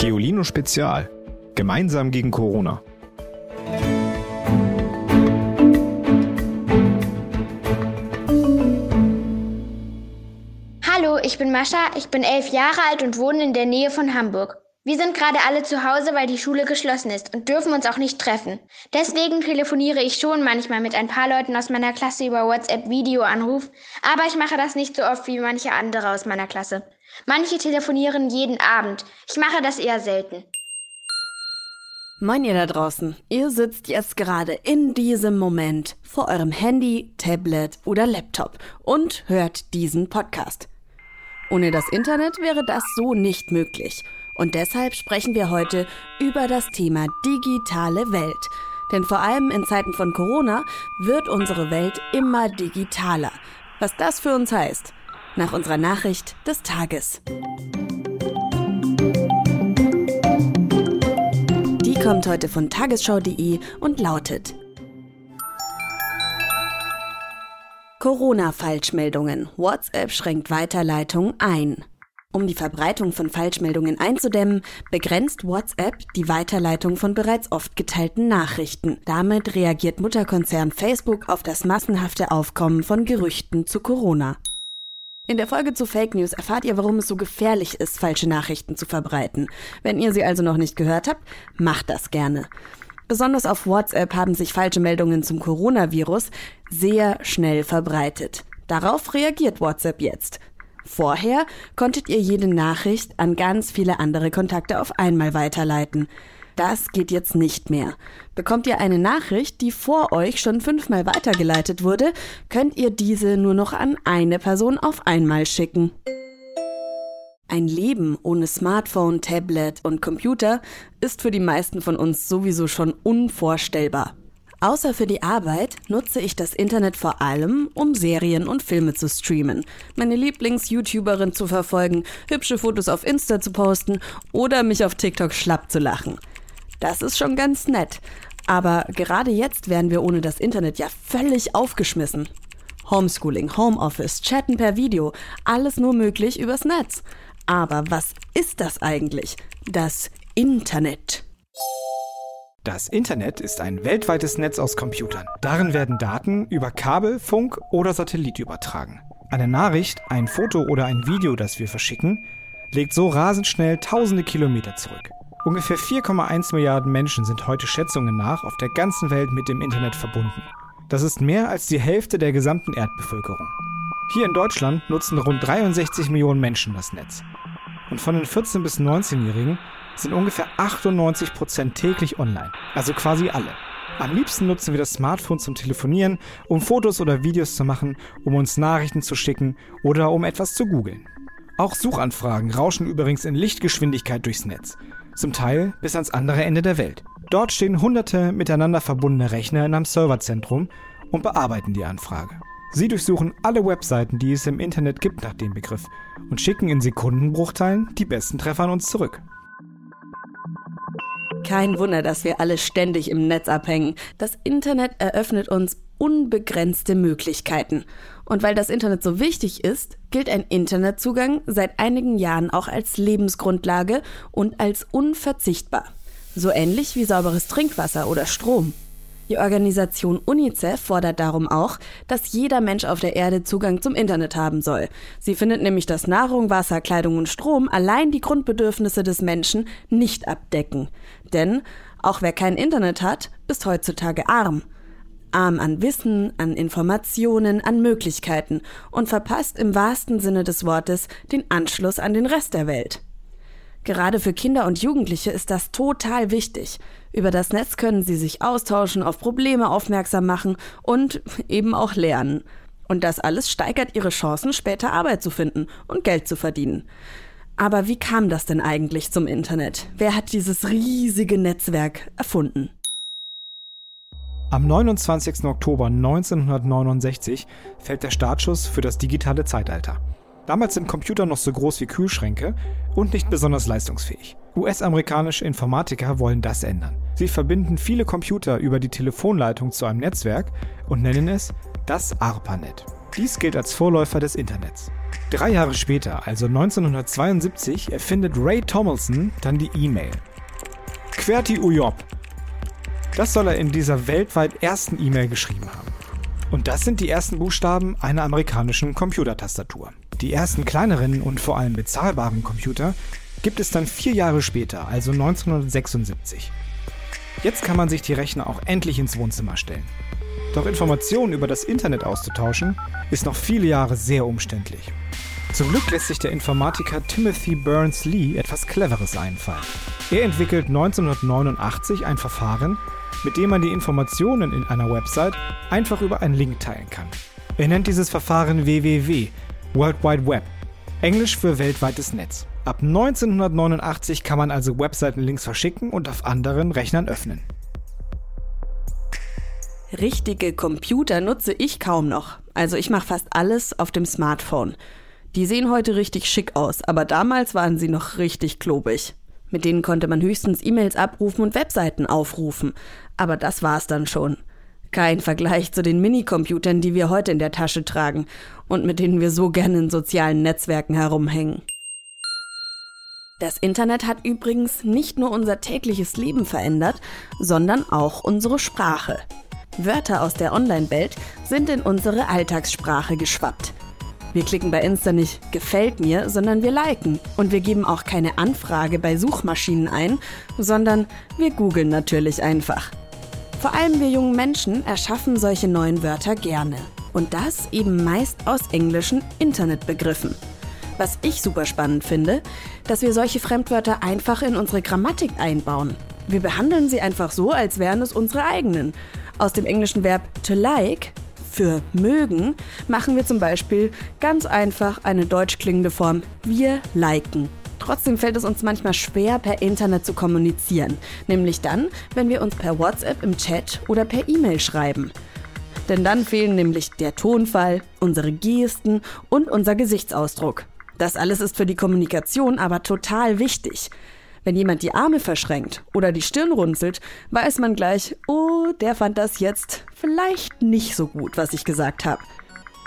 Geolino Spezial. Gemeinsam gegen Corona. Hallo, ich bin Mascha, ich bin elf Jahre alt und wohne in der Nähe von Hamburg. Wir sind gerade alle zu Hause, weil die Schule geschlossen ist und dürfen uns auch nicht treffen. Deswegen telefoniere ich schon manchmal mit ein paar Leuten aus meiner Klasse über WhatsApp Videoanruf, aber ich mache das nicht so oft wie manche andere aus meiner Klasse. Manche telefonieren jeden Abend. Ich mache das eher selten. Moin ihr da draußen. Ihr sitzt jetzt gerade in diesem Moment vor eurem Handy, Tablet oder Laptop und hört diesen Podcast. Ohne das Internet wäre das so nicht möglich. Und deshalb sprechen wir heute über das Thema digitale Welt. Denn vor allem in Zeiten von Corona wird unsere Welt immer digitaler. Was das für uns heißt, nach unserer Nachricht des Tages. Die kommt heute von tagesschau.de und lautet Corona-Falschmeldungen. WhatsApp schränkt Weiterleitung ein. Um die Verbreitung von Falschmeldungen einzudämmen, begrenzt WhatsApp die Weiterleitung von bereits oft geteilten Nachrichten. Damit reagiert Mutterkonzern Facebook auf das massenhafte Aufkommen von Gerüchten zu Corona. In der Folge zu Fake News erfahrt ihr, warum es so gefährlich ist, falsche Nachrichten zu verbreiten. Wenn ihr sie also noch nicht gehört habt, macht das gerne. Besonders auf WhatsApp haben sich falsche Meldungen zum Coronavirus sehr schnell verbreitet. Darauf reagiert WhatsApp jetzt. Vorher konntet ihr jede Nachricht an ganz viele andere Kontakte auf einmal weiterleiten. Das geht jetzt nicht mehr. Bekommt ihr eine Nachricht, die vor euch schon fünfmal weitergeleitet wurde, könnt ihr diese nur noch an eine Person auf einmal schicken. Ein Leben ohne Smartphone, Tablet und Computer ist für die meisten von uns sowieso schon unvorstellbar. Außer für die Arbeit nutze ich das Internet vor allem, um Serien und Filme zu streamen, meine Lieblings-YouTuberin zu verfolgen, hübsche Fotos auf Insta zu posten oder mich auf TikTok schlapp zu lachen. Das ist schon ganz nett. Aber gerade jetzt wären wir ohne das Internet ja völlig aufgeschmissen. Homeschooling, Homeoffice, Chatten per Video, alles nur möglich übers Netz. Aber was ist das eigentlich? Das Internet. Das Internet ist ein weltweites Netz aus Computern. Darin werden Daten über Kabel, Funk oder Satellit übertragen. Eine Nachricht, ein Foto oder ein Video, das wir verschicken, legt so rasend schnell tausende Kilometer zurück. Ungefähr 4,1 Milliarden Menschen sind heute Schätzungen nach auf der ganzen Welt mit dem Internet verbunden. Das ist mehr als die Hälfte der gesamten Erdbevölkerung. Hier in Deutschland nutzen rund 63 Millionen Menschen das Netz. Und von den 14- bis 19-Jährigen sind ungefähr 98 Prozent täglich online, also quasi alle. Am liebsten nutzen wir das Smartphone zum Telefonieren, um Fotos oder Videos zu machen, um uns Nachrichten zu schicken oder um etwas zu googeln. Auch Suchanfragen rauschen übrigens in Lichtgeschwindigkeit durchs Netz, zum Teil bis ans andere Ende der Welt. Dort stehen hunderte miteinander verbundene Rechner in einem Serverzentrum und bearbeiten die Anfrage. Sie durchsuchen alle Webseiten, die es im Internet gibt nach dem Begriff und schicken in Sekundenbruchteilen die besten Treffer an uns zurück. Kein Wunder, dass wir alle ständig im Netz abhängen. Das Internet eröffnet uns unbegrenzte Möglichkeiten. Und weil das Internet so wichtig ist, gilt ein Internetzugang seit einigen Jahren auch als Lebensgrundlage und als unverzichtbar. So ähnlich wie sauberes Trinkwasser oder Strom. Die Organisation UNICEF fordert darum auch, dass jeder Mensch auf der Erde Zugang zum Internet haben soll. Sie findet nämlich, dass Nahrung, Wasser, Kleidung und Strom allein die Grundbedürfnisse des Menschen nicht abdecken. Denn auch wer kein Internet hat, ist heutzutage arm. Arm an Wissen, an Informationen, an Möglichkeiten und verpasst im wahrsten Sinne des Wortes den Anschluss an den Rest der Welt. Gerade für Kinder und Jugendliche ist das total wichtig. Über das Netz können sie sich austauschen, auf Probleme aufmerksam machen und eben auch lernen. Und das alles steigert ihre Chancen, später Arbeit zu finden und Geld zu verdienen. Aber wie kam das denn eigentlich zum Internet? Wer hat dieses riesige Netzwerk erfunden? Am 29. Oktober 1969 fällt der Startschuss für das digitale Zeitalter. Damals sind Computer noch so groß wie Kühlschränke und nicht besonders leistungsfähig. US-amerikanische Informatiker wollen das ändern. Sie verbinden viele Computer über die Telefonleitung zu einem Netzwerk und nennen es das ARPANET. Dies gilt als Vorläufer des Internets. Drei Jahre später, also 1972, erfindet Ray Tomlinson dann die E-Mail. Querti Ujop. Das soll er in dieser weltweit ersten E-Mail geschrieben haben. Und das sind die ersten Buchstaben einer amerikanischen Computertastatur. Die ersten kleineren und vor allem bezahlbaren Computer gibt es dann vier Jahre später, also 1976. Jetzt kann man sich die Rechner auch endlich ins Wohnzimmer stellen. Doch Informationen über das Internet auszutauschen, ist noch viele Jahre sehr umständlich. Zum Glück lässt sich der Informatiker Timothy Burns-Lee etwas Cleveres einfallen. Er entwickelt 1989 ein Verfahren, mit dem man die Informationen in einer Website einfach über einen Link teilen kann. Er nennt dieses Verfahren WWW, World Wide Web, Englisch für weltweites Netz. Ab 1989 kann man also Webseitenlinks verschicken und auf anderen Rechnern öffnen. Richtige Computer nutze ich kaum noch. Also ich mache fast alles auf dem Smartphone. Die sehen heute richtig schick aus, aber damals waren sie noch richtig klobig. Mit denen konnte man höchstens E-Mails abrufen und Webseiten aufrufen. Aber das war's dann schon. Kein Vergleich zu den Minicomputern, die wir heute in der Tasche tragen und mit denen wir so gerne in sozialen Netzwerken herumhängen. Das Internet hat übrigens nicht nur unser tägliches Leben verändert, sondern auch unsere Sprache. Wörter aus der Online-Welt sind in unsere Alltagssprache geschwappt. Wir klicken bei Insta nicht gefällt mir, sondern wir liken. Und wir geben auch keine Anfrage bei Suchmaschinen ein, sondern wir googeln natürlich einfach. Vor allem wir jungen Menschen erschaffen solche neuen Wörter gerne. Und das eben meist aus englischen Internetbegriffen. Was ich super spannend finde, dass wir solche Fremdwörter einfach in unsere Grammatik einbauen. Wir behandeln sie einfach so, als wären es unsere eigenen. Aus dem englischen Verb to like für mögen machen wir zum Beispiel ganz einfach eine deutsch klingende Form wir liken. Trotzdem fällt es uns manchmal schwer, per Internet zu kommunizieren, nämlich dann, wenn wir uns per WhatsApp im Chat oder per E-Mail schreiben. Denn dann fehlen nämlich der Tonfall, unsere Gesten und unser Gesichtsausdruck. Das alles ist für die Kommunikation aber total wichtig. Wenn jemand die Arme verschränkt oder die Stirn runzelt, weiß man gleich, oh, der fand das jetzt vielleicht nicht so gut, was ich gesagt habe.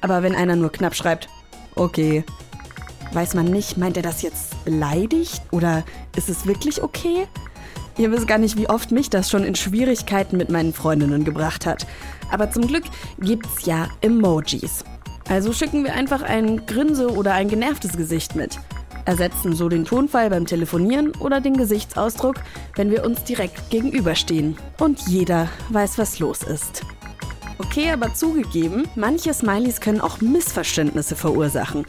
Aber wenn einer nur knapp schreibt, okay, weiß man nicht, meint er das jetzt beleidigt oder ist es wirklich okay? Ihr wisst gar nicht, wie oft mich das schon in Schwierigkeiten mit meinen Freundinnen gebracht hat. Aber zum Glück gibt's ja Emojis. Also schicken wir einfach ein Grinse oder ein genervtes Gesicht mit ersetzen so den Tonfall beim Telefonieren oder den Gesichtsausdruck, wenn wir uns direkt gegenüberstehen und jeder weiß, was los ist. Okay, aber zugegeben, manche Smileys können auch Missverständnisse verursachen.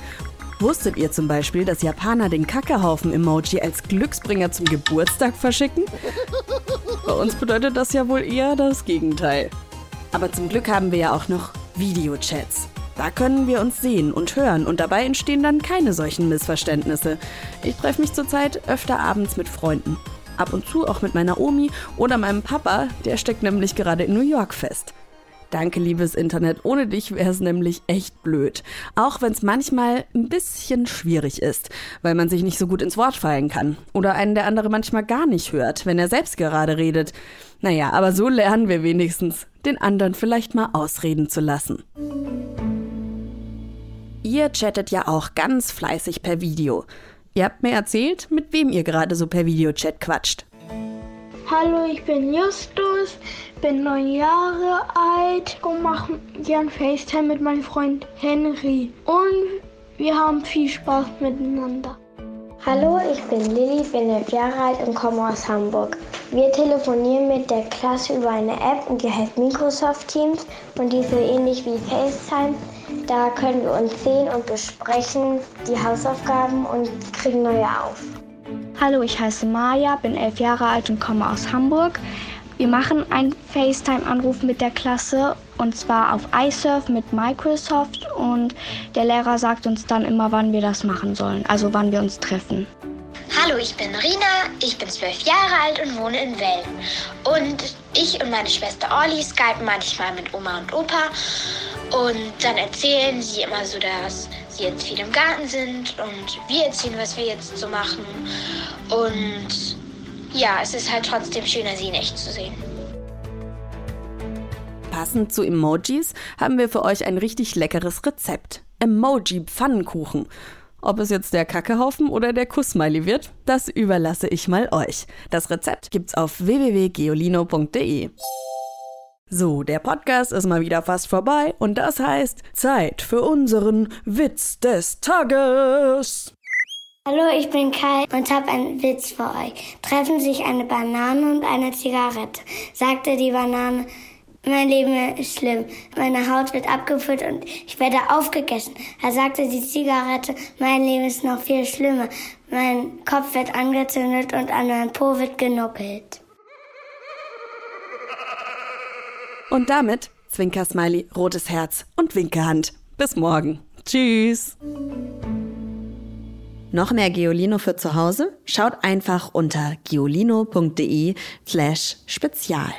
Wusstet ihr zum Beispiel, dass Japaner den Kackehaufen-Emoji als Glücksbringer zum Geburtstag verschicken? Bei uns bedeutet das ja wohl eher das Gegenteil. Aber zum Glück haben wir ja auch noch Videochats. Da können wir uns sehen und hören und dabei entstehen dann keine solchen Missverständnisse. Ich treffe mich zurzeit öfter abends mit Freunden. Ab und zu auch mit meiner Omi oder meinem Papa, der steckt nämlich gerade in New York fest. Danke, liebes Internet. Ohne dich wäre es nämlich echt blöd. Auch wenn es manchmal ein bisschen schwierig ist, weil man sich nicht so gut ins Wort fallen kann. Oder einen der andere manchmal gar nicht hört, wenn er selbst gerade redet. Naja, aber so lernen wir wenigstens, den anderen vielleicht mal ausreden zu lassen. Ihr chattet ja auch ganz fleißig per Video. Ihr habt mir erzählt, mit wem ihr gerade so per Videochat quatscht. Hallo, ich bin Justus, bin neun Jahre alt und mache gern FaceTime mit meinem Freund Henry. Und wir haben viel Spaß miteinander. Hallo, ich bin Lilly, bin elf Jahre alt und komme aus Hamburg. Wir telefonieren mit der Klasse über eine App und die heißt Microsoft Teams und die ist so ähnlich wie FaceTime. Da können wir uns sehen und besprechen die Hausaufgaben und kriegen neue auf. Hallo, ich heiße Maja, bin elf Jahre alt und komme aus Hamburg. Wir machen einen FaceTime-Anruf mit der Klasse und zwar auf iSurf mit Microsoft und der Lehrer sagt uns dann immer, wann wir das machen sollen, also wann wir uns treffen. Hallo, ich bin Rina, ich bin zwölf Jahre alt und wohne in Welden. Und ich und meine Schwester Orly skypen manchmal mit Oma und Opa und dann erzählen sie immer so, sie jetzt viel im Garten sind und wir erzählen, was wir jetzt so machen. Und ja, es ist halt trotzdem schöner, sie in echt zu sehen. Passend zu Emojis haben wir für euch ein richtig leckeres Rezept. Emoji-Pfannenkuchen. Ob es jetzt der Kackehaufen oder der Kussmiley wird, das überlasse ich mal euch. Das Rezept gibt's auf www.geolino.de. So, der Podcast ist mal wieder fast vorbei und das heißt Zeit für unseren Witz des Tages. Hallo, ich bin Kai und habe einen Witz für euch. Treffen sich eine Banane und eine Zigarette. Sagte die Banane, mein Leben ist schlimm. Meine Haut wird abgefüllt und ich werde aufgegessen. Da sagte die Zigarette, mein Leben ist noch viel schlimmer. Mein Kopf wird angezündet und an meinem Po wird genuckelt. Und damit Zwinker-Smiley, rotes Herz und Winkehand. Bis morgen. Tschüss. Noch mehr Geolino für zu Hause? Schaut einfach unter geolino.de slash spezial.